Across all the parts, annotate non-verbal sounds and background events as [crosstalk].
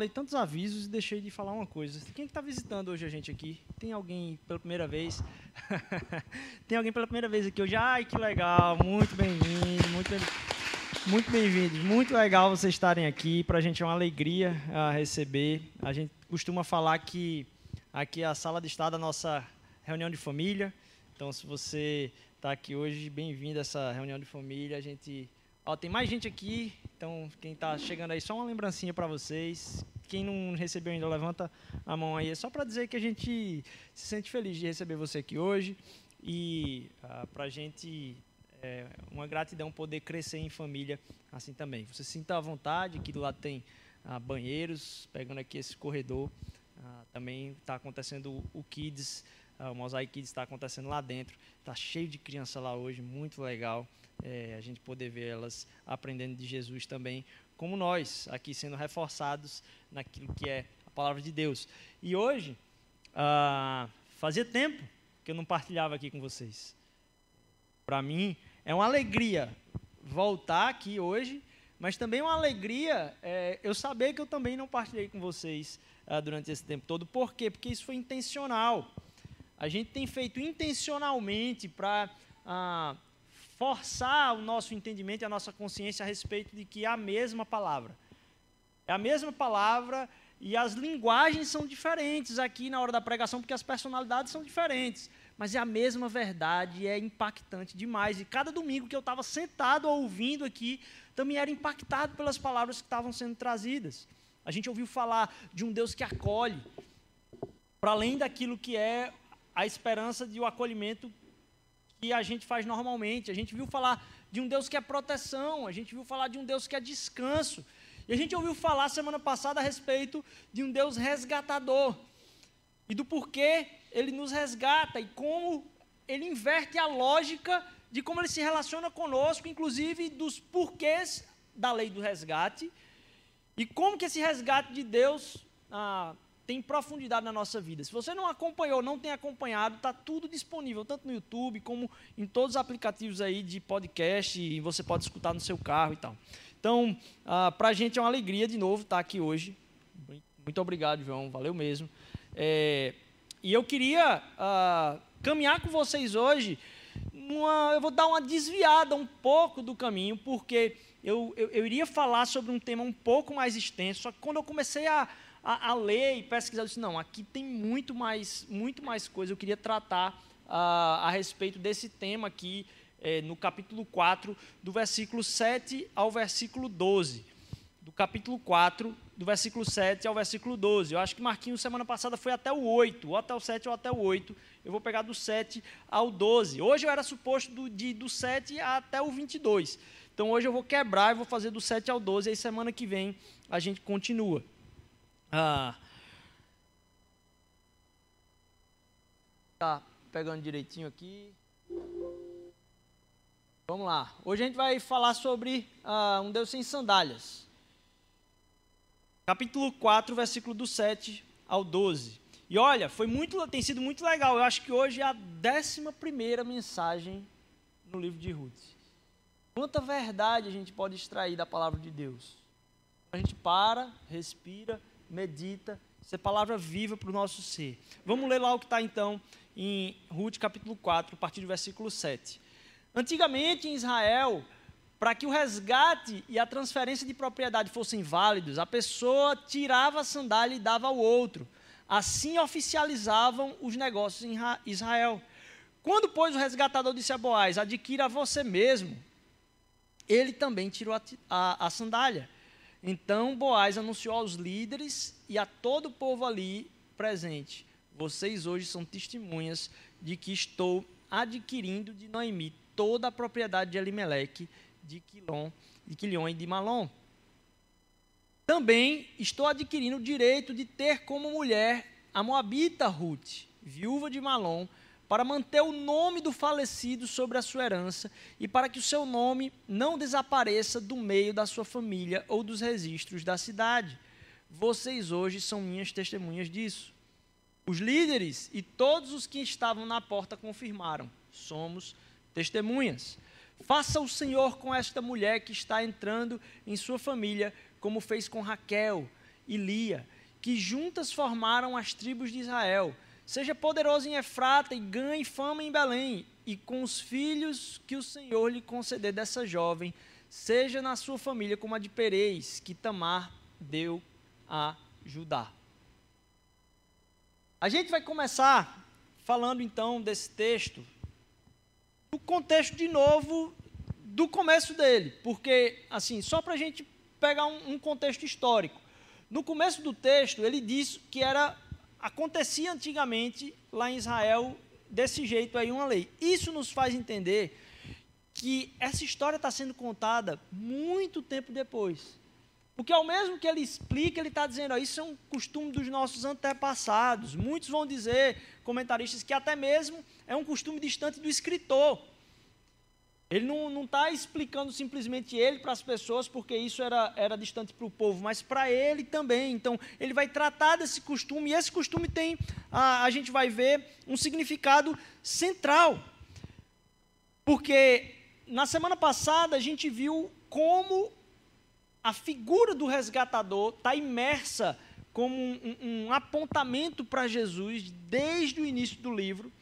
falei tantos avisos e deixei de falar uma coisa. Quem está visitando hoje a gente aqui? Tem alguém pela primeira vez? [laughs] Tem alguém pela primeira vez aqui hoje? Ai, que legal! Muito bem-vindo, muito bem muito bem-vindos. Muito legal vocês estarem aqui. Para a gente é uma alegria uh, receber. A gente costuma falar que aqui é a sala de estar da nossa reunião de família. Então, se você está aqui hoje, bem-vindo a essa reunião de família. A gente Ó, tem mais gente aqui, então quem está chegando aí, só uma lembrancinha para vocês. Quem não recebeu ainda, levanta a mão aí. É só para dizer que a gente se sente feliz de receber você aqui hoje e ah, para a gente é uma gratidão poder crescer em família assim também. Você se sinta à vontade, do lado tem ah, banheiros, pegando aqui esse corredor. Ah, também está acontecendo o Kids, o Mosaic Kids está acontecendo lá dentro. Está cheio de criança lá hoje, muito legal é, a gente poder ver elas aprendendo de Jesus também, como nós, aqui sendo reforçados naquilo que é a palavra de Deus. E hoje, ah, fazia tempo que eu não partilhava aqui com vocês. Para mim, é uma alegria voltar aqui hoje, mas também uma alegria é, eu saber que eu também não partilhei com vocês ah, durante esse tempo todo. Por quê? Porque isso foi intencional. A gente tem feito intencionalmente para ah, forçar o nosso entendimento e a nossa consciência a respeito de que é a mesma palavra. É a mesma palavra e as linguagens são diferentes aqui na hora da pregação, porque as personalidades são diferentes. Mas é a mesma verdade e é impactante demais. E cada domingo que eu estava sentado ouvindo aqui, também era impactado pelas palavras que estavam sendo trazidas. A gente ouviu falar de um Deus que acolhe, para além daquilo que é a esperança de o um acolhimento que a gente faz normalmente. A gente viu falar de um Deus que é proteção, a gente viu falar de um Deus que é descanso. E a gente ouviu falar semana passada a respeito de um Deus resgatador. E do porquê ele nos resgata e como ele inverte a lógica de como ele se relaciona conosco, inclusive dos porquês da lei do resgate. E como que esse resgate de Deus ah, tem profundidade na nossa vida. Se você não acompanhou, não tem acompanhado, está tudo disponível, tanto no YouTube como em todos os aplicativos aí de podcast, e você pode escutar no seu carro e tal. Então, ah, para a gente é uma alegria de novo estar tá aqui hoje. Muito obrigado, João, valeu mesmo. É, e eu queria ah, caminhar com vocês hoje. Eu vou dar uma desviada um pouco do caminho, porque eu, eu, eu iria falar sobre um tema um pouco mais extenso, só que quando eu comecei a a, a ler e pesquisar, eu disse, não, aqui tem muito mais, muito mais coisa. Eu queria tratar uh, a respeito desse tema aqui, eh, no capítulo 4, do versículo 7 ao versículo 12. Do capítulo 4, do versículo 7 ao versículo 12. Eu acho que Marquinhos, semana passada, foi até o 8, ou até o 7 ou até o 8. Eu vou pegar do 7 ao 12. Hoje eu era suposto do, de, do 7 até o 22. Então hoje eu vou quebrar e vou fazer do 7 ao 12, e aí semana que vem a gente continua. Ah, tá pegando direitinho aqui. Vamos lá. Hoje a gente vai falar sobre ah, um Deus sem sandálias. Capítulo 4, versículo do 7 ao 12. E olha, foi muito, tem sido muito legal. Eu acho que hoje é a décima primeira mensagem no livro de Ruth. Quanta verdade a gente pode extrair da palavra de Deus. A gente para, respira medita, isso é palavra viva para o nosso ser. Vamos ler lá o que está então em Ruth capítulo 4, a partir do versículo 7. Antigamente em Israel, para que o resgate e a transferência de propriedade fossem válidos, a pessoa tirava a sandália e dava ao outro. Assim oficializavam os negócios em Israel. Quando, pois, o resgatador disse a Boaz: adquira você mesmo, ele também tirou a, a, a sandália. Então Boaz anunciou aos líderes e a todo o povo ali presente: Vocês hoje são testemunhas de que estou adquirindo de Noemi toda a propriedade de Elimeleque, de Quilom, de Quilion e de Malom. Também estou adquirindo o direito de ter como mulher a moabita Ruth, viúva de Malom, para manter o nome do falecido sobre a sua herança e para que o seu nome não desapareça do meio da sua família ou dos registros da cidade. Vocês hoje são minhas testemunhas disso. Os líderes e todos os que estavam na porta confirmaram: somos testemunhas. Faça o Senhor com esta mulher que está entrando em sua família, como fez com Raquel e Lia, que juntas formaram as tribos de Israel. Seja poderoso em Efrata e ganhe fama em Belém, e com os filhos que o Senhor lhe conceder dessa jovem, seja na sua família como a de Pereis, que Tamar deu a Judá. A gente vai começar falando então desse texto, no contexto de novo do começo dele, porque, assim, só para a gente pegar um, um contexto histórico. No começo do texto, ele diz que era acontecia antigamente lá em Israel desse jeito aí uma lei. Isso nos faz entender que essa história está sendo contada muito tempo depois. Porque ao mesmo que ele explica, ele está dizendo, ó, isso é um costume dos nossos antepassados. Muitos vão dizer, comentaristas, que até mesmo é um costume distante do escritor. Ele não está explicando simplesmente ele para as pessoas, porque isso era, era distante para o povo, mas para ele também. Então, ele vai tratar desse costume, e esse costume tem, a, a gente vai ver, um significado central. Porque na semana passada a gente viu como a figura do resgatador está imersa como um, um, um apontamento para Jesus desde o início do livro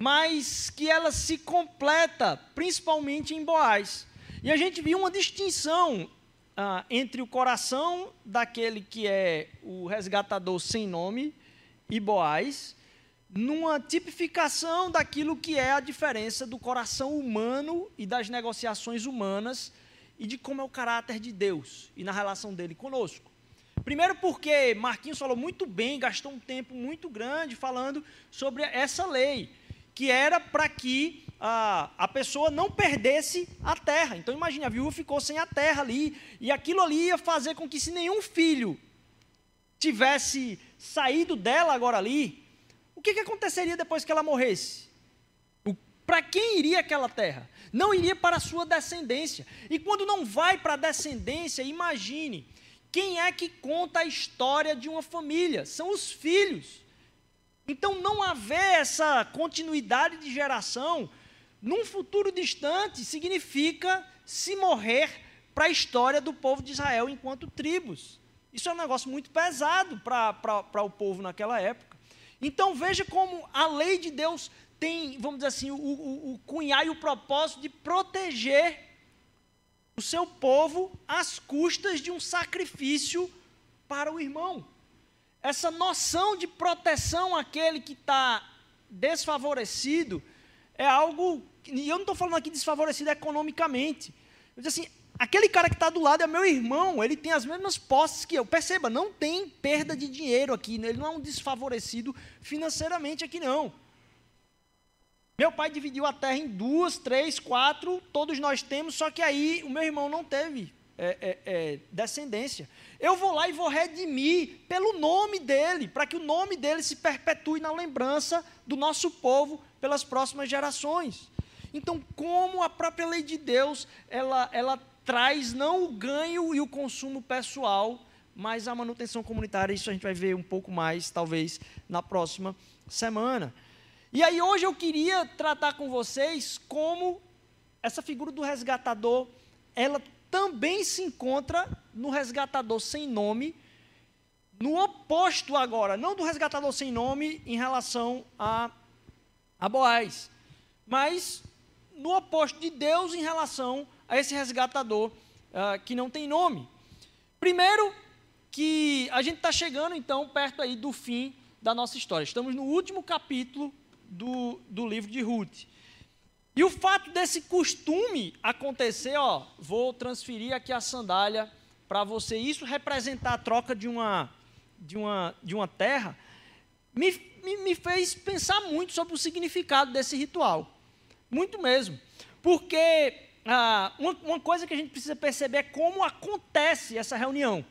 mas que ela se completa principalmente em Boaz. E a gente viu uma distinção ah, entre o coração daquele que é o resgatador sem nome e Boaz, numa tipificação daquilo que é a diferença do coração humano e das negociações humanas e de como é o caráter de Deus e na relação dele conosco. Primeiro porque Marquinhos falou muito bem, gastou um tempo muito grande falando sobre essa lei que era para que a, a pessoa não perdesse a terra. Então imagine, a viúva ficou sem a terra ali, e aquilo ali ia fazer com que se nenhum filho tivesse saído dela agora ali, o que, que aconteceria depois que ela morresse? Para quem iria aquela terra? Não iria para a sua descendência. E quando não vai para a descendência, imagine, quem é que conta a história de uma família? São os filhos. Então, não haver essa continuidade de geração num futuro distante significa se morrer para a história do povo de Israel enquanto tribos. Isso é um negócio muito pesado para o povo naquela época. Então, veja como a lei de Deus tem, vamos dizer assim, o, o, o cunhar e o propósito de proteger o seu povo às custas de um sacrifício para o irmão essa noção de proteção àquele que está desfavorecido é algo. E eu não estou falando aqui desfavorecido economicamente. Eu digo assim, aquele cara que está do lado é meu irmão, ele tem as mesmas posses que eu. Perceba, não tem perda de dinheiro aqui, né? ele não é um desfavorecido financeiramente aqui, não. Meu pai dividiu a terra em duas, três, quatro, todos nós temos, só que aí o meu irmão não teve é, é, é, descendência. Eu vou lá e vou redimir pelo nome dele, para que o nome dele se perpetue na lembrança do nosso povo pelas próximas gerações. Então, como a própria lei de Deus, ela, ela traz não o ganho e o consumo pessoal, mas a manutenção comunitária, isso a gente vai ver um pouco mais, talvez, na próxima semana. E aí, hoje eu queria tratar com vocês como essa figura do resgatador, ela também se encontra no resgatador sem nome, no oposto agora, não do resgatador sem nome em relação a, a Boaz, mas no oposto de Deus em relação a esse resgatador uh, que não tem nome. Primeiro, que a gente está chegando então perto aí do fim da nossa história. Estamos no último capítulo do, do livro de Ruth. E o fato desse costume acontecer, ó, vou transferir aqui a sandália para você, isso representar a troca de uma, de uma, de uma terra, me, me, me fez pensar muito sobre o significado desse ritual. Muito mesmo. Porque ah, uma, uma coisa que a gente precisa perceber é como acontece essa reunião.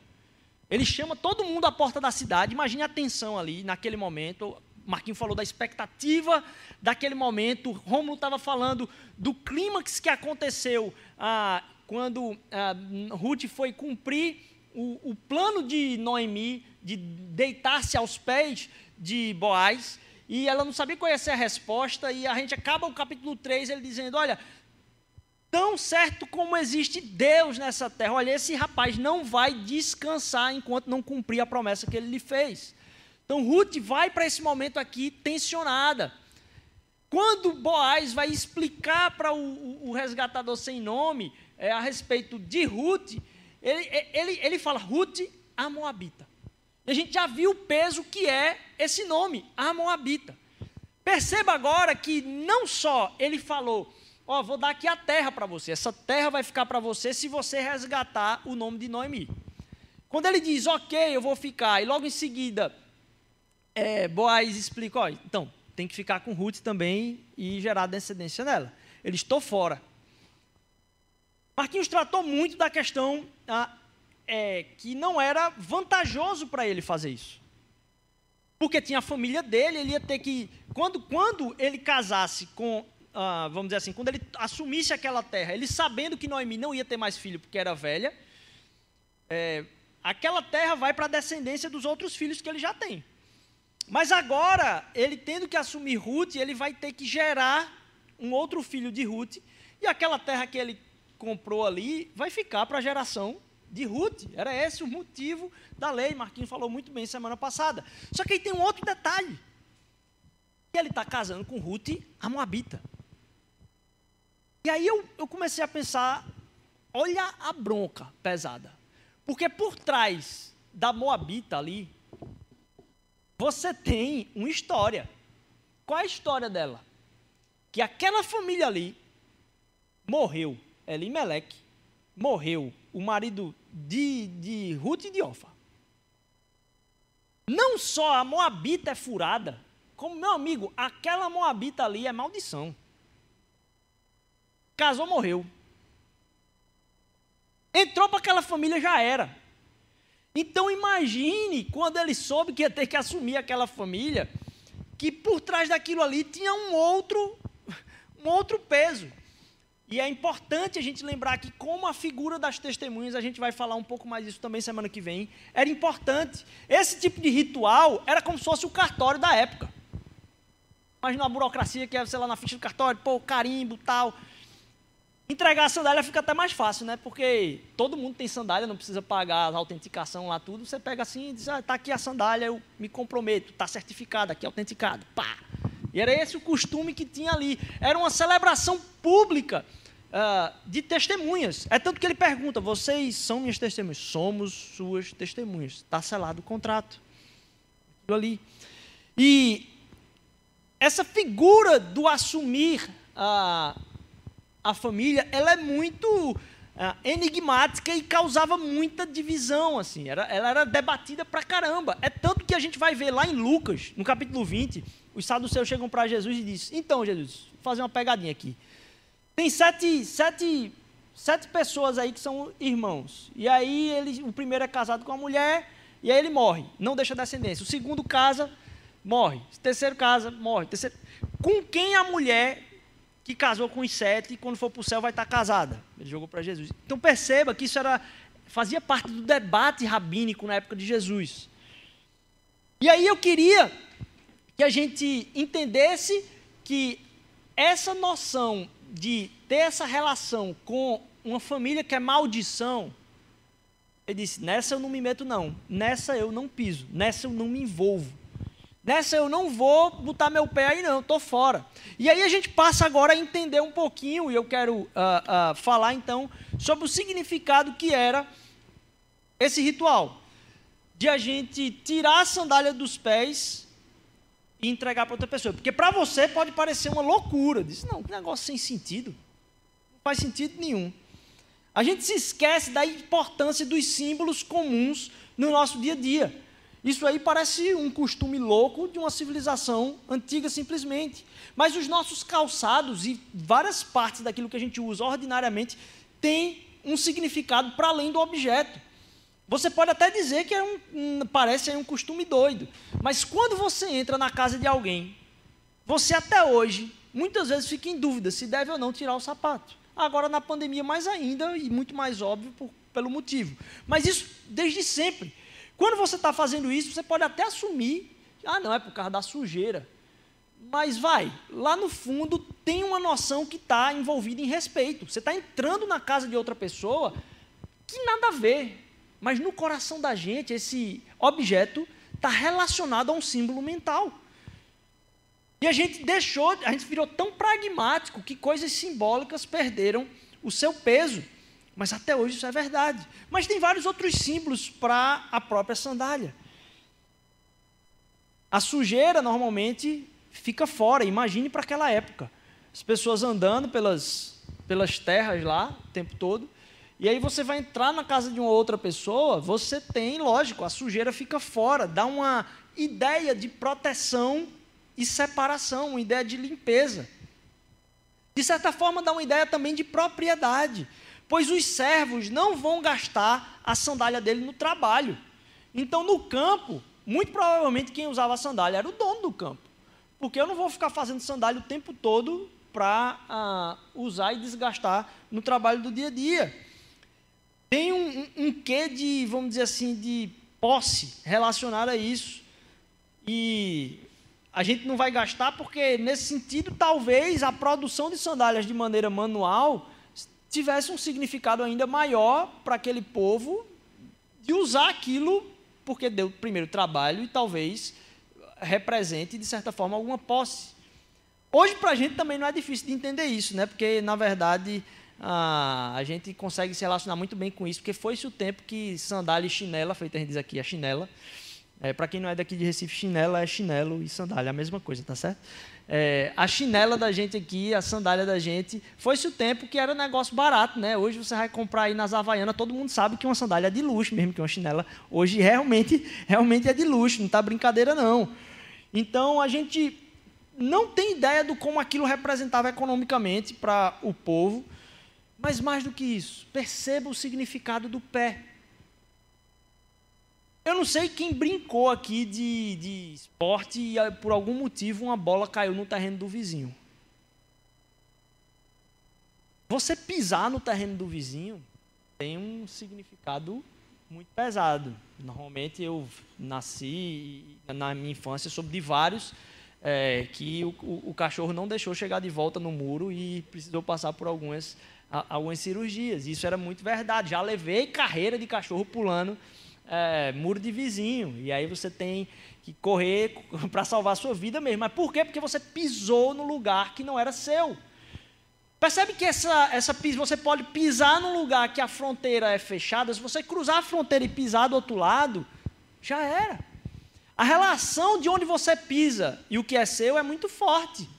Ele chama todo mundo à porta da cidade, imagine a tensão ali, naquele momento, Marquinhos falou da expectativa daquele momento. Romulo estava falando do clímax que aconteceu ah, quando ah, Ruth foi cumprir o, o, plano de Noemi de deitar-se aos pés de Boaz. E ela não sabia qual ia ser a resposta. E a gente acaba o capítulo 3 ele dizendo: Olha, Tão certo como existe Deus nessa terra. Olha, esse rapaz não vai descansar enquanto não cumprir a promessa que ele lhe fez. Então, Ruth vai para esse momento aqui tensionada. Quando Boaz vai explicar para o, o, resgatador sem nome é, a respeito de Ruth, ele, ele, ele fala Ruth a Moabita. E a gente já viu o peso que é esse nome, a Moabita. Perceba agora que não só ele falou ó, vou dar aqui a terra para você. Essa terra vai ficar para você se você resgatar o nome de Noemi. Quando ele diz, ok, eu vou ficar, e logo em seguida, é, Boaz explica, ó, então, tem que ficar com Ruth também e gerar descendência nela. Ele estou fora. Marquinhos tratou muito da questão ah, é, que não era vantajoso para ele fazer isso. Porque tinha a família dele, ele ia ter que. Quando, quando ele casasse com ah, vamos dizer assim, quando ele assumisse aquela terra, ele sabendo que Noemi não ia ter mais filho porque era velha, é, aquela terra vai para a descendência dos outros filhos que ele já tem. Mas agora, ele tendo que assumir Ruth, ele vai ter que gerar um outro filho de Ruth, e aquela terra que ele comprou ali vai ficar para a geração de Ruth. Era esse o motivo da lei. Marquinhos falou muito bem semana passada. Só que aí tem um outro detalhe. Ele está casando com Ruth, a Moabita. E aí eu, eu comecei a pensar, olha a bronca pesada. Porque por trás da Moabita ali, você tem uma história. Qual é a história dela? Que aquela família ali morreu, Elimelec, morreu o marido de, de Ruth e de Ofa. Não só a Moabita é furada, como, meu amigo, aquela Moabita ali é maldição. Casou, morreu. Entrou para aquela família, já era. Então imagine quando ele soube que ia ter que assumir aquela família, que por trás daquilo ali tinha um outro, um outro peso. E é importante a gente lembrar que, como a figura das testemunhas, a gente vai falar um pouco mais disso também semana que vem, era importante. Esse tipo de ritual era como se fosse o cartório da época. Imagina a burocracia que é, sei lá, na ficha do cartório, pô, carimbo, tal. Entregar a sandália fica até mais fácil, né? Porque todo mundo tem sandália, não precisa pagar a autenticação lá, tudo. Você pega assim e diz, ah, tá aqui a sandália, eu me comprometo, tá certificado, aqui autenticado, pá. E era esse o costume que tinha ali. Era uma celebração pública uh, de testemunhas. É tanto que ele pergunta, vocês são minhas testemunhas? Somos suas testemunhas. Está selado o contrato. Aquilo ali. E essa figura do assumir... Uh, a família, ela é muito uh, enigmática e causava muita divisão, assim. Era, ela era debatida pra caramba. É tanto que a gente vai ver lá em Lucas, no capítulo 20, os saduceus chegam para Jesus e dizem, então, Jesus, vou fazer uma pegadinha aqui. Tem sete, sete, sete pessoas aí que são irmãos. E aí ele, o primeiro é casado com a mulher, e aí ele morre, não deixa descendência. O segundo casa, morre. O terceiro casa, morre. Terceiro... Com quem a mulher que casou com os sete e quando for para o céu vai estar casada. Ele jogou para Jesus. Então perceba que isso era, fazia parte do debate rabínico na época de Jesus. E aí eu queria que a gente entendesse que essa noção de ter essa relação com uma família que é maldição, ele disse: nessa eu não me meto, não, nessa eu não piso, nessa eu não me envolvo. Nessa eu não vou botar meu pé aí, não, estou fora. E aí a gente passa agora a entender um pouquinho, e eu quero uh, uh, falar então sobre o significado que era esse ritual. De a gente tirar a sandália dos pés e entregar para outra pessoa. Porque para você pode parecer uma loucura. Diz, não, que negócio sem sentido. Não faz sentido nenhum. A gente se esquece da importância dos símbolos comuns no nosso dia a dia. Isso aí parece um costume louco de uma civilização antiga, simplesmente. Mas os nossos calçados e várias partes daquilo que a gente usa ordinariamente têm um significado para além do objeto. Você pode até dizer que é um, parece um costume doido, mas quando você entra na casa de alguém, você até hoje, muitas vezes fica em dúvida se deve ou não tirar o sapato. Agora, na pandemia, mais ainda e muito mais óbvio por, pelo motivo. Mas isso desde sempre. Quando você está fazendo isso, você pode até assumir, ah, não, é por causa da sujeira. Mas vai, lá no fundo tem uma noção que está envolvida em respeito. Você está entrando na casa de outra pessoa que nada a ver, mas no coração da gente esse objeto está relacionado a um símbolo mental. E a gente deixou, a gente virou tão pragmático que coisas simbólicas perderam o seu peso. Mas até hoje isso é verdade. Mas tem vários outros símbolos para a própria sandália. A sujeira normalmente fica fora, imagine para aquela época. As pessoas andando pelas, pelas terras lá o tempo todo. E aí você vai entrar na casa de uma outra pessoa, você tem, lógico, a sujeira fica fora, dá uma ideia de proteção e separação, uma ideia de limpeza. De certa forma, dá uma ideia também de propriedade, pois os servos não vão gastar a sandália dele no trabalho. Então, no campo, muito provavelmente quem usava a sandália era o dono do campo, porque eu não vou ficar fazendo sandália o tempo todo para ah, usar e desgastar no trabalho do dia a dia. Tem um, um, um quê de, vamos dizer assim, de posse relacionado a isso. E a gente não vai gastar porque, nesse sentido, talvez a produção de sandálias de maneira manual tivesse um significado ainda maior para aquele povo de usar aquilo porque deu primeiro trabalho e talvez represente, de certa forma, alguma posse. Hoje, para a gente também não é difícil de entender isso, né? porque, na verdade, a, gente consegue se relacionar muito bem com isso, porque foi-se o tempo que sandália e chinela, feita a gente diz aqui, a chinela, é, para quem não é daqui de Recife, chinela é chinelo e sandália, a mesma coisa, tá certo? É, a chinela da gente aqui, a sandália da gente, foi-se o tempo que era negócio barato, né? Hoje você vai comprar aí nas Havaianas, todo mundo sabe que uma sandália é de luxo, mesmo que uma chinela hoje realmente, realmente é de luxo, não está brincadeira não. Então a gente não tem ideia do como aquilo representava economicamente para o povo, mas mais do que isso, perceba o significado do pé. Eu não sei quem brincou aqui de, de esporte e ah, por algum motivo uma bola caiu no terreno do vizinho. Você pisar no terreno do vizinho tem um significado muito pesado. Normalmente eu nasci na minha infância soube de vários é, que o, o, o, cachorro não deixou chegar de volta no muro e precisou passar por algumas, algumas cirurgias. Isso era muito verdade. Já levei carreira de cachorro pulando é, muro de vizinho. E aí você tem que correr [laughs] para salvar a sua vida mesmo. Mas por quê? Porque você pisou no lugar que não era seu. Percebe que essa, essa você pode pisar num lugar que a fronteira é fechada. Se você cruzar a fronteira e pisar do outro lado, já era. A relação de onde você pisa e o que é seu é muito forte.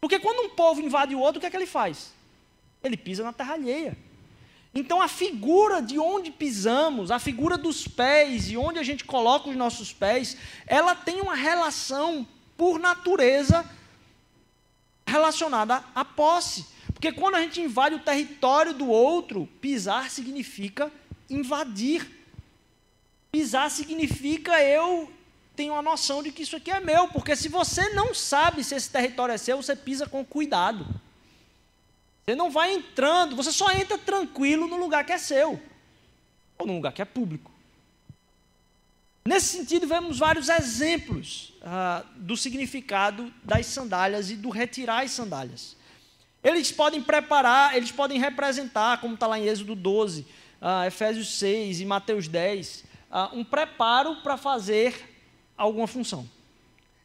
Porque quando um povo invade o outro, o que é que ele faz? Ele pisa na terra alheia. Então a figura de onde pisamos, a figura dos pés e onde a gente coloca os nossos pés, ela tem uma relação por natureza relacionada à posse. Porque quando a gente invade o território do outro, pisar significa invadir. Pisar significa eu tenho a noção de que isso aqui é meu, porque se você não sabe se esse território é seu, você pisa com cuidado. Você não vai entrando, você só entra tranquilo no lugar que é seu, ou no lugar que é público. Nesse sentido, vemos vários exemplos ah, do significado das sandálias e do retirar as sandálias. Eles podem preparar, eles podem representar, como está lá em Êxodo 12, ah, Efésios 6 e Mateus 10, ah, um preparo para fazer alguma função.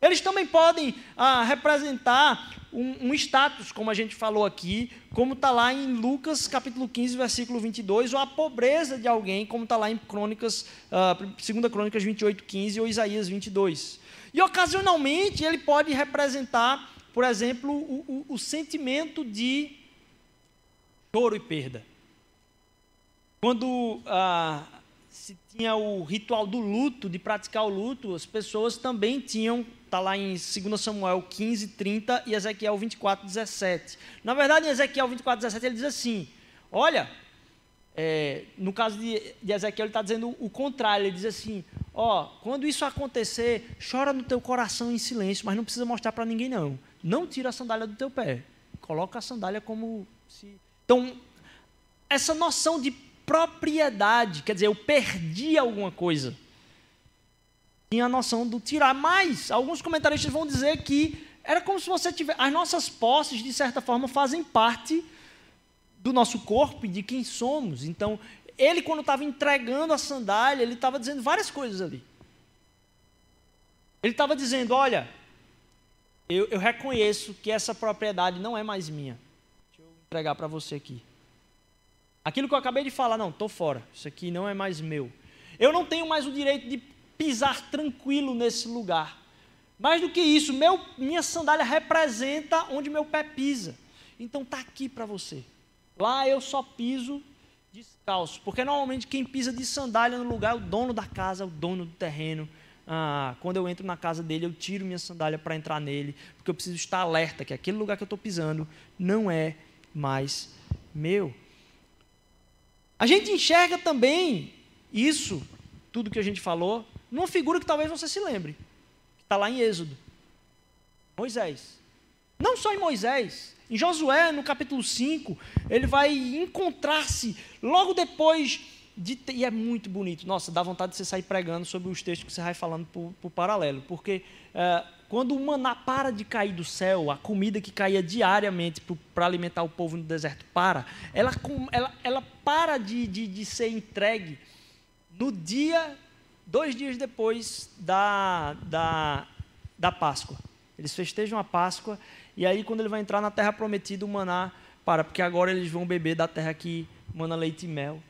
Eles também podem ah, representar um, um, status, como a gente falou aqui, como está lá em Lucas capítulo 15, versículo 22, ou a pobreza de alguém, como está lá em Crônicas, ah, 2 Crônicas 28, 15 ou Isaías 22. E ocasionalmente ele pode representar, por exemplo, o, o, o sentimento de choro e perda. Quando ah, se tinha o ritual do luto, de praticar o luto, as pessoas também tinham, está lá em 2 Samuel 15, 30 e Ezequiel 24, 17. Na verdade, em Ezequiel 24, 17, ele diz assim: Olha, é, no caso de, de Ezequiel, ele está dizendo o contrário, ele diz assim: Ó, quando isso acontecer, chora no teu coração em silêncio, mas não precisa mostrar para ninguém, não. Não tira a sandália do teu pé. Coloca a sandália como se. Então, essa noção de propriedade, quer dizer, eu perdi alguma coisa. Tinha a noção do tirar. Mas alguns comentaristas vão dizer que era como se você tivesse. As nossas posses, de certa forma, fazem parte do nosso corpo e de quem somos. Então, ele, quando estava entregando a sandália, ele estava dizendo várias coisas ali. Ele estava dizendo: Olha, eu, eu, reconheço que essa propriedade não é mais minha. Deixa eu entregar para você aqui. Aquilo que eu acabei de falar, não, estou fora. Isso aqui não é mais meu. Eu não tenho mais o direito de pisar tranquilo nesse lugar. Mais do que isso, meu, minha sandália representa onde meu pé pisa. Então está aqui para você. Lá eu só piso descalço, porque normalmente quem pisa de sandália no lugar é o dono da casa, é o dono do terreno. Ah, quando eu entro na casa dele, eu tiro minha sandália para entrar nele, porque eu preciso estar alerta que aquele lugar que eu estou pisando não é mais meu. A gente enxerga também isso, tudo que a gente falou, numa figura que talvez você se lembre, que está lá em Êxodo. Moisés. Não só em Moisés, em Josué, no capítulo 5, ele vai encontrar-se logo depois de. E é muito bonito. Nossa, dá vontade de você sair pregando sobre os textos que você vai falando por, por paralelo. Porque é, quando o maná para de cair do céu, a comida que caía diariamente para alimentar o povo no deserto para, ela, ela, ela para de, de, de ser entregue no dia, dois dias depois da, da, da Páscoa. Eles festejam a Páscoa e aí, quando ele vai entrar na terra prometida, o maná para, porque agora eles vão beber da terra que mana leite e mel.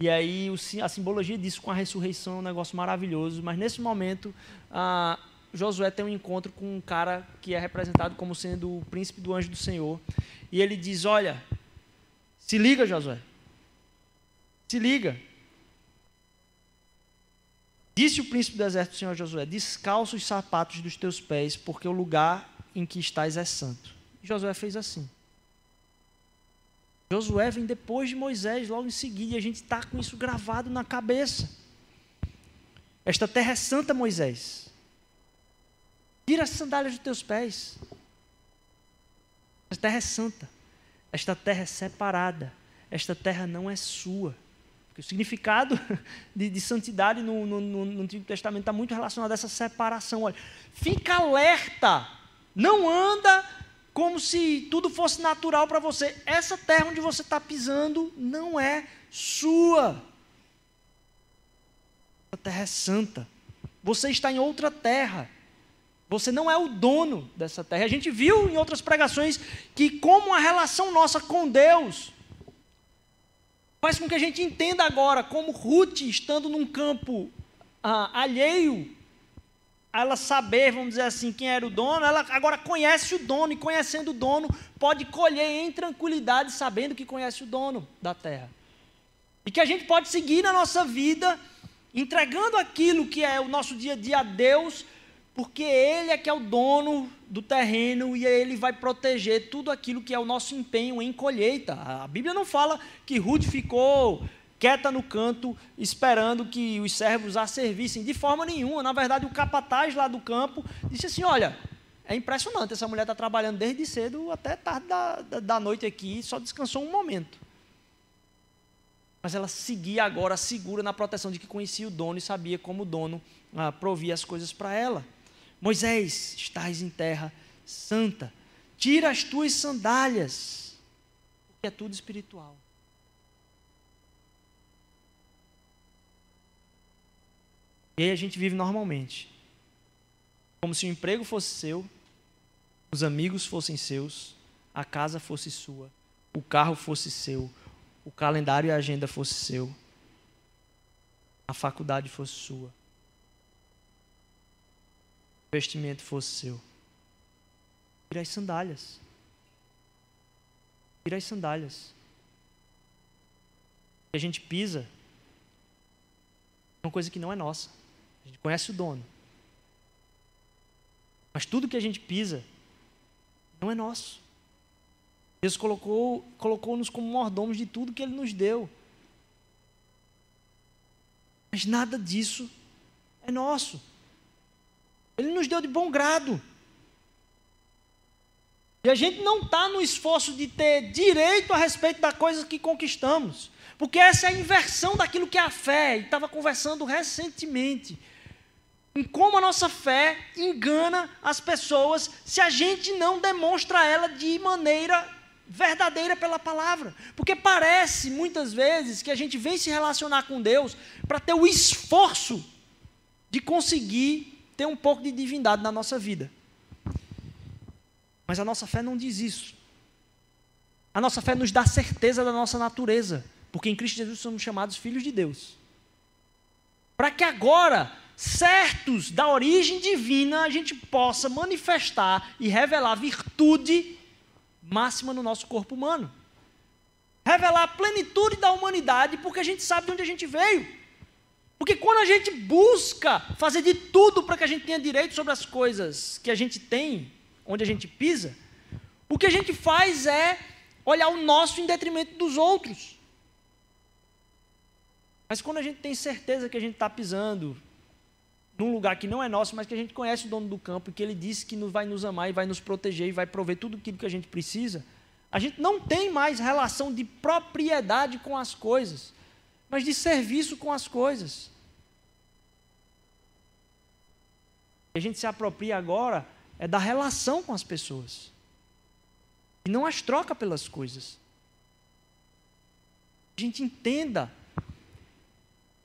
E aí, a simbologia disso com a ressurreição é um negócio maravilhoso. Mas nesse momento, Josué tem um encontro com um cara que é representado como sendo o príncipe do anjo do Senhor. E ele diz: Olha, se liga, Josué. Se liga. Disse o príncipe do exército Senhor Josué: Descalça os sapatos dos teus pés, porque o lugar em que estás é santo. Josué fez assim. Josué vem depois de Moisés, logo em seguida, e a gente está com isso gravado na cabeça. Esta terra é santa, Moisés. Tira as sandálias dos teus pés. Esta terra é santa. Esta terra é separada. Esta terra não é sua. Porque o significado [laughs] de, de santidade no, no, no, Antigo Testamento está muito relacionado a essa separação. Olha, fica alerta não anda como se tudo fosse natural para você. Essa terra onde você está pisando não é sua. A terra é santa. Você está em outra terra. Você não é o dono dessa terra. A gente viu em outras pregações que, como a relação nossa com Deus, faz com que a gente entenda agora como Ruth, estando num campo ah, alheio ela saber, vamos dizer assim, quem era o dono, ela agora conhece o dono, e conhecendo o dono, pode colher em tranquilidade, sabendo que conhece o dono da terra. E que a gente pode seguir na nossa vida, entregando aquilo que é o nosso dia a dia a Deus, porque Ele é que é o dono do terreno e Ele vai proteger tudo aquilo que é o nosso empenho em colheita. A Bíblia não fala que Ruth ficou quieta no canto, esperando que os servos a servissem de forma nenhuma. Na verdade, o capataz lá do campo disse assim: Olha, é impressionante, essa mulher está trabalhando desde cedo até tarde da, da, noite aqui, só descansou um momento. Mas ela seguia agora segura na proteção de que conhecia o dono e sabia como o dono ah, provia as coisas para ela. Moisés, estás em terra santa, tira as tuas sandálias, porque é tudo espiritual. E aí a gente vive normalmente. Como se o emprego fosse seu, os amigos fossem seus, a casa fosse sua, o carro fosse seu, o calendário e a agenda fosse seu, a faculdade fosse sua, o investimento fosse seu. Tira as sandálias. Tira as sandálias. E a gente pisa é uma coisa que não é nossa. A gente conhece o dono. Mas tudo que a gente pisa não é nosso. Deus colocou, colocou-nos como mordomos de tudo que Ele nos deu. Mas nada disso é nosso. Ele nos deu de bom grado. E a gente não está no esforço de ter direito a respeito da coisa que conquistamos. Porque essa é a inversão daquilo que é a fé. E estava conversando recentemente em como a nossa fé engana as pessoas se a gente não demonstra ela de maneira verdadeira pela palavra. Porque parece muitas vezes que a gente vem se relacionar com Deus para ter o esforço de conseguir ter um pouco de divindade na nossa vida. Mas a nossa fé não diz isso. A nossa fé nos dá certeza da nossa natureza, porque em Cristo Jesus somos chamados filhos de Deus. Para que agora, certos da origem divina, a gente possa manifestar e revelar virtude máxima no nosso corpo humano. Revelar a plenitude da humanidade, porque a gente sabe de onde a gente veio. Porque quando a gente busca fazer de tudo para que a gente tenha direito sobre as coisas que a gente tem, onde a gente pisa, o que a gente faz é olhar o nosso em detrimento dos outros. Mas quando a gente tem certeza que a gente está pisando num lugar que não é nosso, mas que a gente conhece o dono do campo e que ele disse que vai nos amar e vai nos proteger e vai prover tudo aquilo que a gente precisa, a gente não tem mais relação de propriedade com as coisas, mas de serviço com as coisas. A gente se apropria agora é da relação com as pessoas. E não as troca pelas coisas. A gente entenda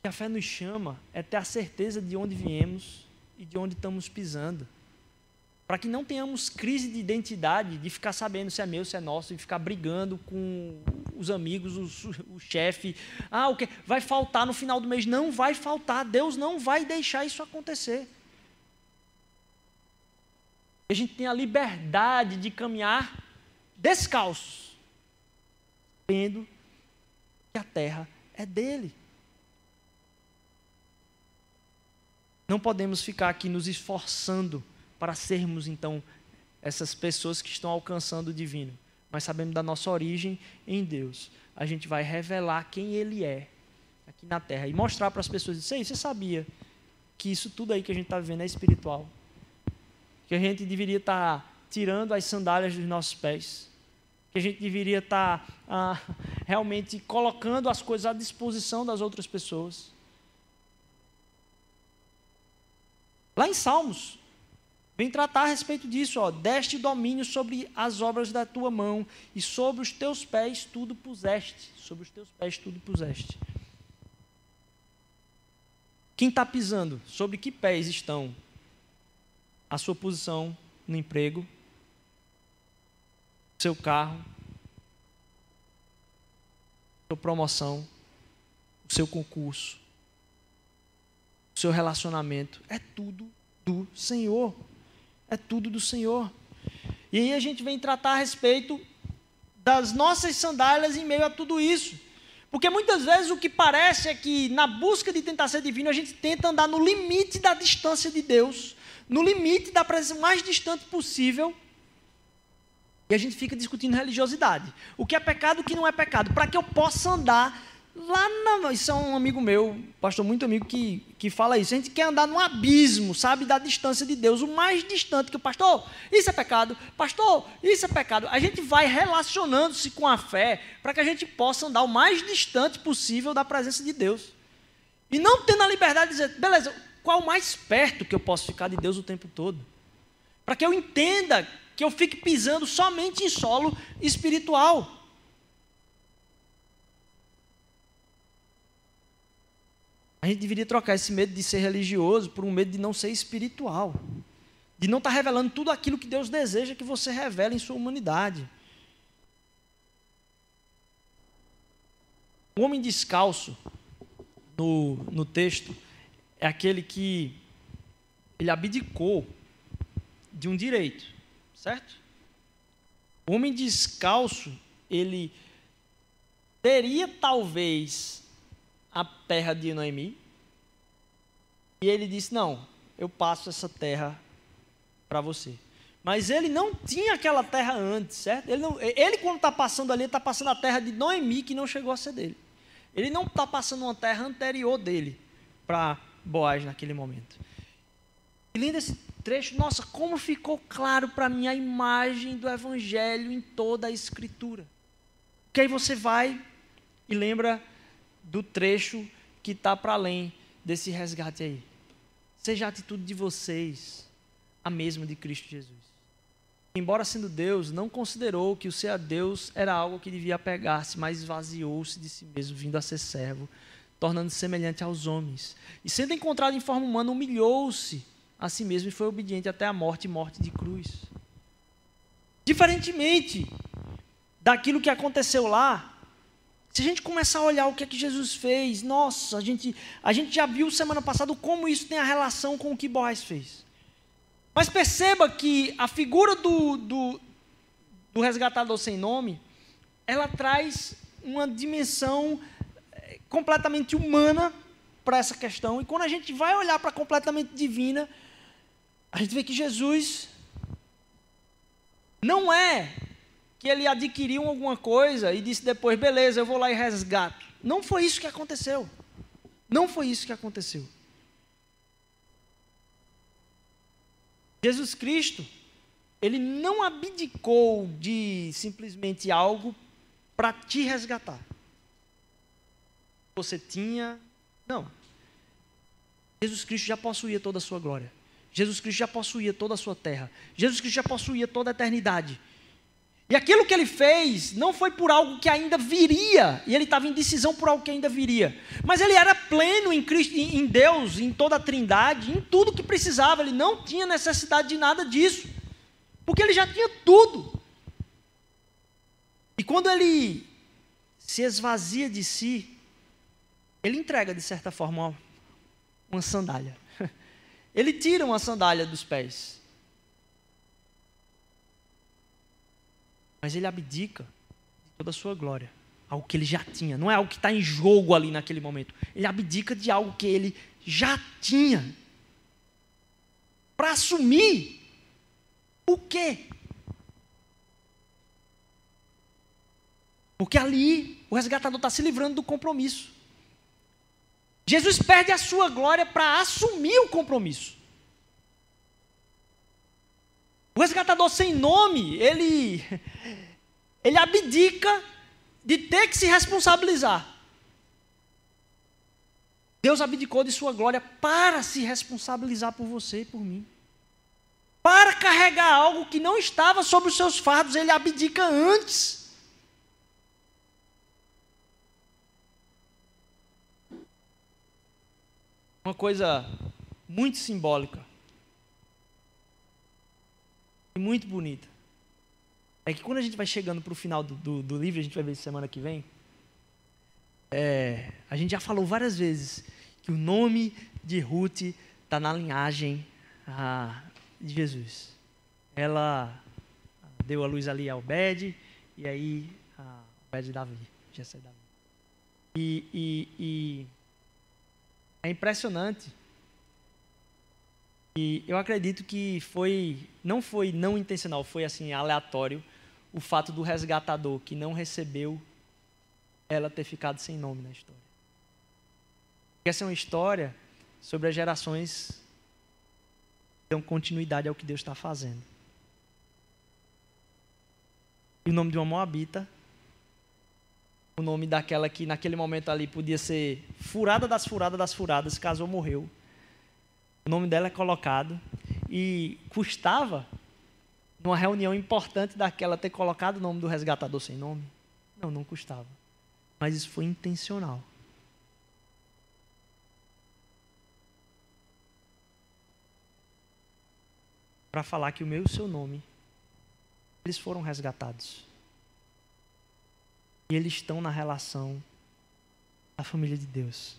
que a fé nos chama é ter a certeza de onde viemos e de onde estamos pisando. Para que não tenhamos crise de identidade, de ficar sabendo se é meu, se é nosso, e ficar brigando com os amigos, o, o chefe. Ah, o que? Vai faltar no final do mês. Não vai faltar. Deus não vai deixar isso acontecer. A gente tem a liberdade de caminhar descalços, vendo que a terra é dele. Não podemos ficar aqui nos esforçando para sermos, então, essas pessoas que estão alcançando o divino, mas sabendo da nossa origem em Deus. A gente vai revelar quem Ele é aqui na terra e mostrar para as pessoas: Sei, você sabia que isso tudo aí que a gente está vivendo é espiritual? Que a gente deveria estar tá tirando as sandálias dos nossos pés? Que a gente deveria estar tá, ah, [laughs] realmente colocando as coisas à disposição das outras pessoas? Lá em Salmos, vem tratar a respeito disso, ó, deste domínio sobre as obras da tua mão e sobre os teus pés tudo puseste, sobre os teus pés tudo puseste. Quem está pisando? Sobre que pés estão a sua posição no emprego, seu carro, sua promoção, o seu concurso, o seu relacionamento. É tudo do Senhor. É tudo do Senhor. E aí a gente vem tratar a respeito das nossas sandálias em meio a tudo isso. Porque muitas vezes o que parece é que na busca de tentar ser divino, a gente tenta andar no limite da distância de Deus, no limite da presença mais distante possível. E a gente fica discutindo religiosidade. O que é pecado, o que não é pecado. Para que eu possa andar Lá na. Isso é um amigo meu, pastor muito amigo, que, que fala isso. A gente quer andar num abismo, sabe, da distância de Deus, o mais distante que o pastor, isso é pecado, pastor, isso é pecado. A gente vai relacionando-se com a fé para que a gente possa andar o mais distante possível da presença de Deus. E não tendo a liberdade de dizer, beleza, qual o mais perto que eu posso ficar de Deus o tempo todo? Para que eu entenda que eu fique pisando somente em solo espiritual. A gente deveria trocar esse medo de ser religioso por um medo de não ser espiritual. De não estar tá revelando tudo aquilo que Deus deseja que você revele em sua humanidade. O homem descalço, no, no texto, é aquele que ele abdicou de um direito, certo? O homem descalço, ele teria talvez a terra de Noemi. E ele disse: Não, eu passo essa terra para você. Mas ele não tinha aquela terra antes, certo? Ele, não, ele quando está passando ali, está passando a terra de Noemi, que não chegou a ser dele. Ele não está passando uma terra anterior dele para Boaz naquele momento. Lindo esse trecho, nossa, como ficou claro para mim a imagem do Evangelho em toda a Escritura. Que aí você vai e lembra do trecho que está para além desse resgate aí. seja a atitude de vocês a mesma de Cristo Jesus. Embora sendo Deus, não considerou que o ser a Deus era algo que devia pegar-se, mas esvaziou-se de si mesmo, vindo a ser servo, tornando-se semelhante aos homens. E sendo encontrado em forma humana, humilhou-se a si mesmo e foi obediente até a morte e morte de cruz. Diferentemente daquilo que aconteceu lá, se a gente começar a olhar o que é que Jesus fez, nossa, a gente, a gente já viu semana passada como isso tem a relação com o que Boaz fez. Mas perceba que a figura do, do, do resgatador sem nome, ela traz uma dimensão eh, completamente humana para essa questão. E quando a gente vai olhar para completamente divina, a gente vê que Jesus não é que ele adquiriu alguma coisa e disse depois, beleza, eu vou lá e resgato. Não foi isso que aconteceu. Não foi isso que aconteceu. Jesus Cristo, ele não abdicou de simplesmente algo para te resgatar. Você tinha. Não. Jesus Cristo já possuía toda a sua glória. Jesus Cristo já possuía toda a sua terra. Jesus Cristo já possuía toda a eternidade. E aquilo que ele fez não foi por algo que ainda viria, e ele estava em decisão por algo que ainda viria. Mas ele era pleno em, Cristo, em Deus, em toda a trindade, em tudo que precisava. Ele não tinha necessidade de nada disso, porque ele já tinha tudo. E quando ele se esvazia de si, ele entrega, de certa forma, uma, sandália. [laughs] Ele tira uma sandália dos pés. Mas ele abdica de toda a sua glória, algo que ele já tinha, não é algo que está em jogo ali naquele momento. Ele abdica de algo que ele já tinha. Para assumir o quê? Porque ali o resgatador está se livrando do compromisso. Jesus perde a sua glória para assumir o compromisso. O resgatador sem nome, ele, ele abdica de ter que se responsabilizar. Deus abdicou de sua glória para se responsabilizar por você e por mim. Para carregar algo que não estava sobre os seus fardos, ele abdica antes. Uma coisa muito simbólica e muito bonita. É que quando a gente vai chegando para o final do, do, do, livro, a gente vai ver semana que vem, é, a gente já falou várias vezes que o nome de Ruth está na linhagem ah, de Jesus. Ela deu a luz ali ao Obed, e aí a Obed Davi, Jessé Davi. E, e, e é impressionante e eu acredito que foi, não foi não intencional, foi assim aleatório o fato do resgatador que não recebeu ela ter ficado sem nome na história. Essa é uma história sobre as gerações que dão continuidade ao que Deus está fazendo. E o nome de uma Moabita, o nome daquela que naquele momento ali podia ser furada das furadas das furadas, casou, morreu o nome dela é colocado e custava numa reunião importante daquela ter colocado o nome do resgatador sem nome? Não, não custava. Mas isso foi intencional. Para falar que o meu e o seu nome, eles foram resgatados. E eles estão na relação da família de Deus.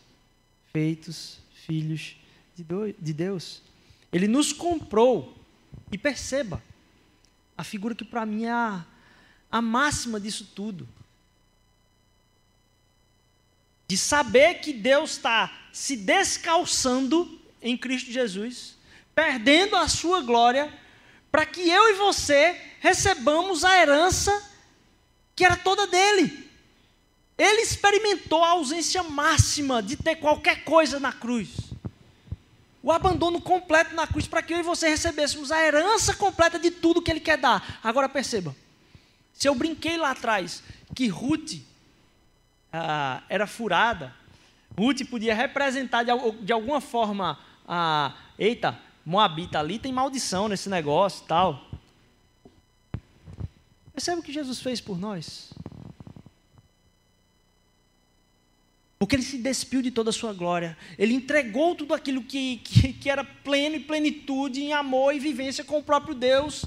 Feitos filhos de Deus. Ele nos comprou. E perceba, a figura que para mim é a, a máxima disso tudo. De saber que Deus está se descalçando em Cristo Jesus, perdendo a sua glória, para que eu e você recebamos a herança que era toda dele. Ele experimentou a ausência máxima de ter qualquer coisa na cruz o abandono completo na cruz para que eu e você recebêssemos a herança completa de tudo que Ele quer dar. Agora perceba, se eu brinquei lá atrás que Ruth ah, era furada, Ruth podia representar de, de alguma forma a, eita, Moabita ali tem maldição nesse negócio tal. Percebe o que Jesus fez por nós? Porque ele se despiu de toda a sua glória. Ele entregou tudo aquilo que, que, que, era pleno e plenitude em amor e vivência com o próprio Deus.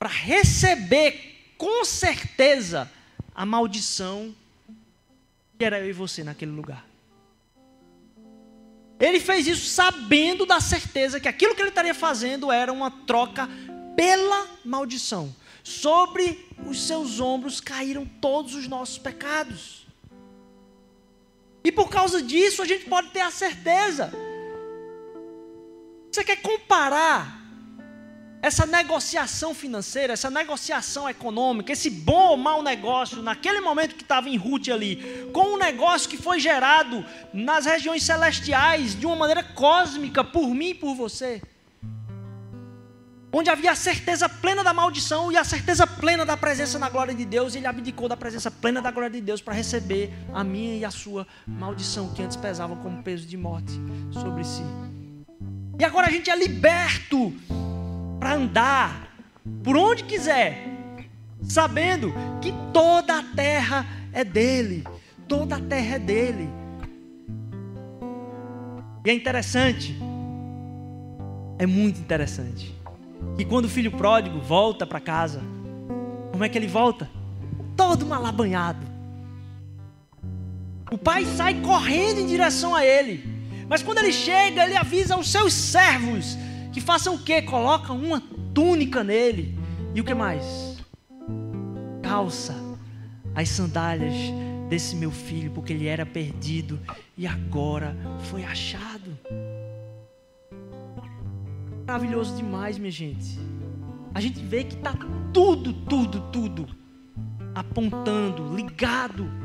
Para receber com certeza a maldição que era eu e você naquele lugar. Ele fez isso sabendo da certeza que aquilo que ele estaria fazendo era uma troca pela maldição. Sobre os seus ombros caíram todos os nossos pecados. E por causa disso a gente pode ter a certeza. Você quer comparar essa negociação financeira, essa negociação econômica, esse bom ou mau negócio, naquele momento que estava em Ruth ali, com um negócio que foi gerado nas regiões celestiais, de uma maneira cósmica, por mim e por você. Onde havia a certeza plena da maldição e a certeza plena da presença na glória de Deus, ele abdicou da presença plena da glória de Deus para receber a minha e a sua maldição, que antes pesava como peso de morte sobre si. E agora a gente é liberto para andar por onde quiser, sabendo que toda a terra é dele, toda a terra é dele. E é interessante, é muito interessante, que quando o filho pródigo volta para casa, como é que ele volta? Todo malabanhado. O pai sai correndo em direção a ele, mas quando ele chega, ele avisa aos seus servos que façam o quê? Colocam uma túnica nele. E o que mais? Calça as sandálias desse meu filho, porque ele era perdido e agora foi achado. Maravilhoso demais, minha gente. A gente vê que está tudo, tudo, tudo apontando, ligado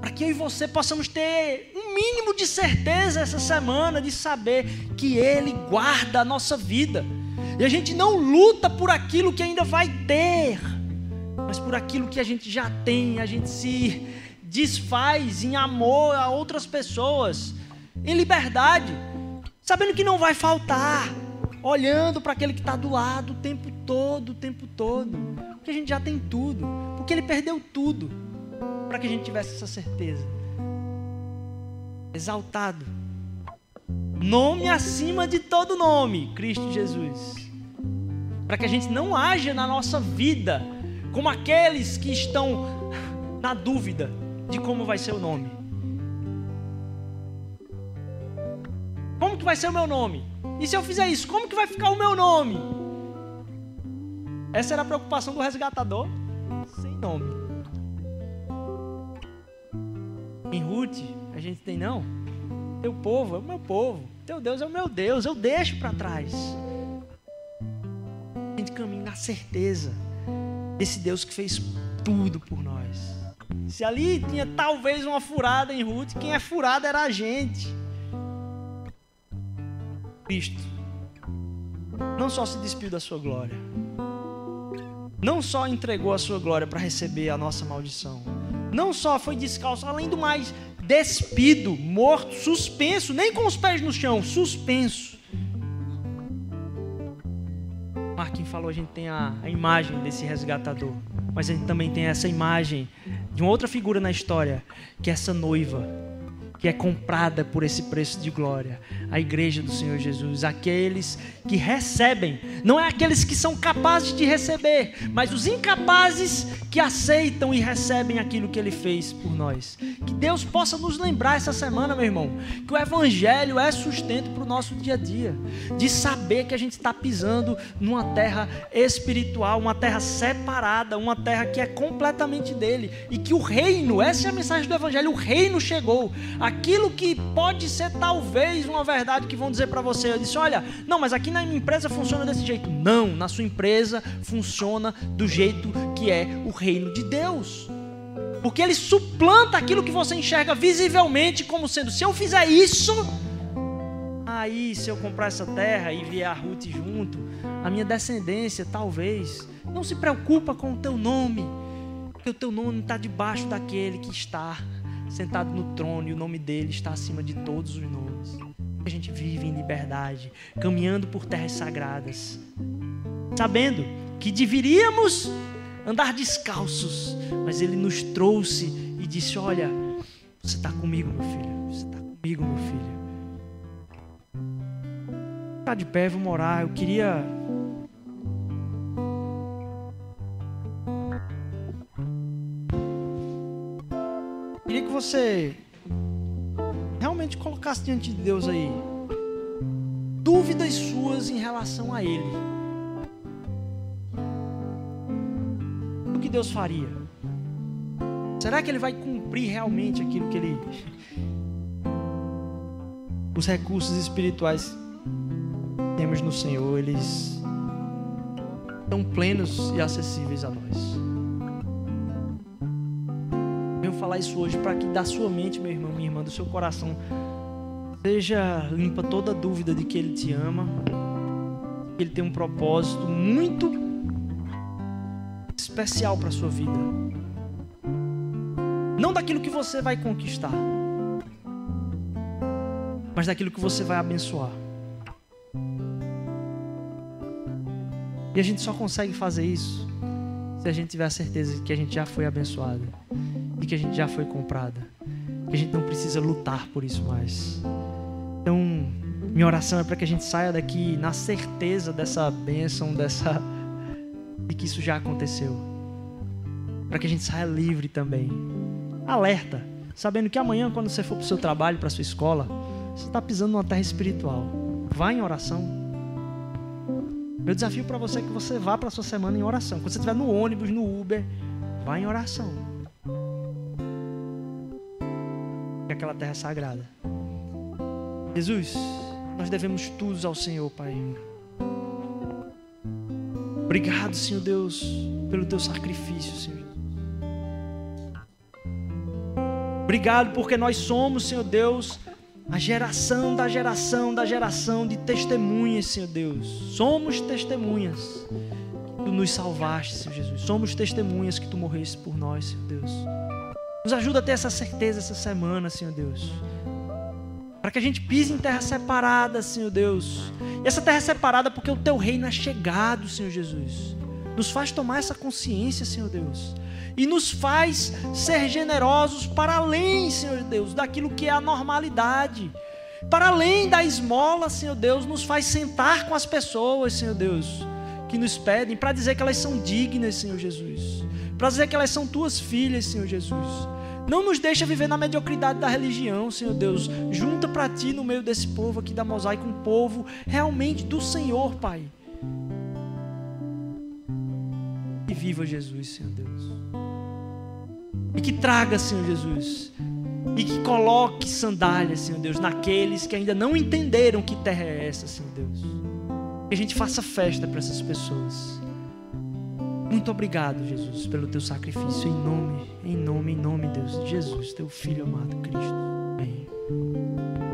para que eu e você possamos ter um mínimo de certeza essa semana de saber que Ele guarda a nossa vida. E a gente não luta por aquilo que ainda vai ter, mas por aquilo que a gente já tem. A gente se desfaz em amor a outras pessoas, em liberdade, sabendo que não vai faltar, olhando para aquele que está do lado o tempo todo, o tempo todo, porque a gente já tem tudo, porque Ele perdeu tudo para que a gente tivesse essa certeza. Exaltado. Nome acima de todo nome, Cristo Jesus. Para que a gente não haja na nossa vida como aqueles que estão na dúvida de como vai ser o nome. Como que vai ser o meu nome? E se eu fizer isso, como que vai ficar o meu nome? Essa era a preocupação do resgatador sem nome. Em Ruth, a gente tem não. Teu povo é o meu povo. Teu Deus é o meu Deus. Eu deixo para trás. A gente caminha na certeza desse Deus que fez tudo por nós. Se ali tinha talvez uma furada em Ruth, quem é furada era a gente. Cristo. Não só se despiu da sua glória, não só entregou a sua glória para receber a nossa maldição, não só foi descalço, além do mais, despido, morto, suspenso, nem com os pés no chão, suspenso. Marquinhos falou, a gente tem a, a imagem desse resgatador, mas a gente também tem essa imagem de uma outra figura na história, que é essa noiva que é comprada por esse preço de glória. A igreja do Senhor Jesus, aqueles que recebem, não é aqueles que são capazes de receber, mas os incapazes que aceitam e recebem aquilo que ele fez por nós. Que Deus possa nos lembrar essa semana, meu irmão, que o evangelho é sustento para o nosso dia a dia, de saber que a gente está pisando numa terra espiritual, uma terra separada, uma terra que é completamente dele e que o reino, essa é a mensagem do evangelho, o reino chegou aquilo que pode ser talvez uma verdade que vão dizer para você. Eu disse: olha, não, mas aqui na minha empresa funciona desse jeito. Não, na sua empresa funciona do jeito que é o reino de Deus. Porque ele suplanta aquilo que você enxerga visivelmente como sendo: se eu fizer isso, aí se eu comprar essa terra e vier a Ruth junto, a minha descendência talvez. Não se preocupa com o teu nome, porque o teu nome está debaixo daquele que está sentado no trono e o nome dele está acima de todos os nomes. A gente vive em liberdade, caminhando por terras sagradas, sabendo que deveríamos andar descalços, mas Ele nos trouxe e disse: Olha, você está comigo, meu filho, você está comigo, meu filho. Ficar de pé, vamos orar. Eu queria queria que você realmente colocasse diante de Deus aí dúvidas suas em relação a Ele. O que Deus faria? Será que Ele vai cumprir realmente aquilo que Ele. Os recursos espirituais que temos no Senhor, eles estão plenos e acessíveis a nós falar isso hoje para que da sua mente, meu irmão, minha irmã, do seu coração, seja limpa toda dúvida de que Ele te ama, que Ele tem um propósito muito especial para a sua vida. Não daquilo que você vai conquistar, mas daquilo que você vai abençoar. E a gente só consegue fazer isso se a gente tiver a certeza de que a gente já foi abençoado e que a gente já foi comprada. Que a gente não precisa lutar por isso mais. Então, minha oração é para que a gente saia daqui na certeza dessa bênção, dessa de que isso já aconteceu. Para que a gente saia livre também. Alerta, sabendo que amanhã quando você for para o seu trabalho, para sua escola, você está pisando numa terra espiritual. Vá em oração. Meu desafio para você é que você vá para sua semana em oração. Quando você estiver no ônibus, no Uber, vá em oração. Aquela terra sagrada. Jesus, nós devemos tudo ao Senhor, Pai. Obrigado, Senhor Deus, pelo teu sacrifício, Senhor. Obrigado porque nós somos, Senhor Deus, a geração da geração da geração de testemunhas, Senhor Deus. Somos testemunhas que tu nos salvaste, Senhor Jesus. Somos testemunhas que tu morreste por nós, Senhor Deus. Nos ajuda a ter essa certeza essa semana, Senhor Deus. Para que a gente pise em terra separada, Senhor Deus. E essa terra é separada porque o teu reino é chegado, Senhor Jesus. Nos faz tomar essa consciência, Senhor Deus. E nos faz ser generosos para além, Senhor Deus, daquilo que é a normalidade. Para além da esmola, Senhor Deus, nos faz sentar com as pessoas, Senhor Deus, que nos pedem, para dizer que elas são dignas, Senhor Jesus. Para dizer que elas são tuas filhas, Senhor Jesus não nos deixa viver na mediocridade da religião, Senhor Deus. Junta para ti no meio desse povo aqui da mosaico um povo realmente do Senhor, Pai. E viva Jesus, Senhor Deus. E que traga, Senhor Jesus. E que coloque sandálias, Senhor Deus, naqueles que ainda não entenderam que terra é essa, Senhor Deus. Que a gente faça festa para essas pessoas. Muito obrigado, Jesus, pelo teu sacrifício. Em nome, em nome, em nome, Deus, de Jesus, teu Filho amado Cristo. Amém.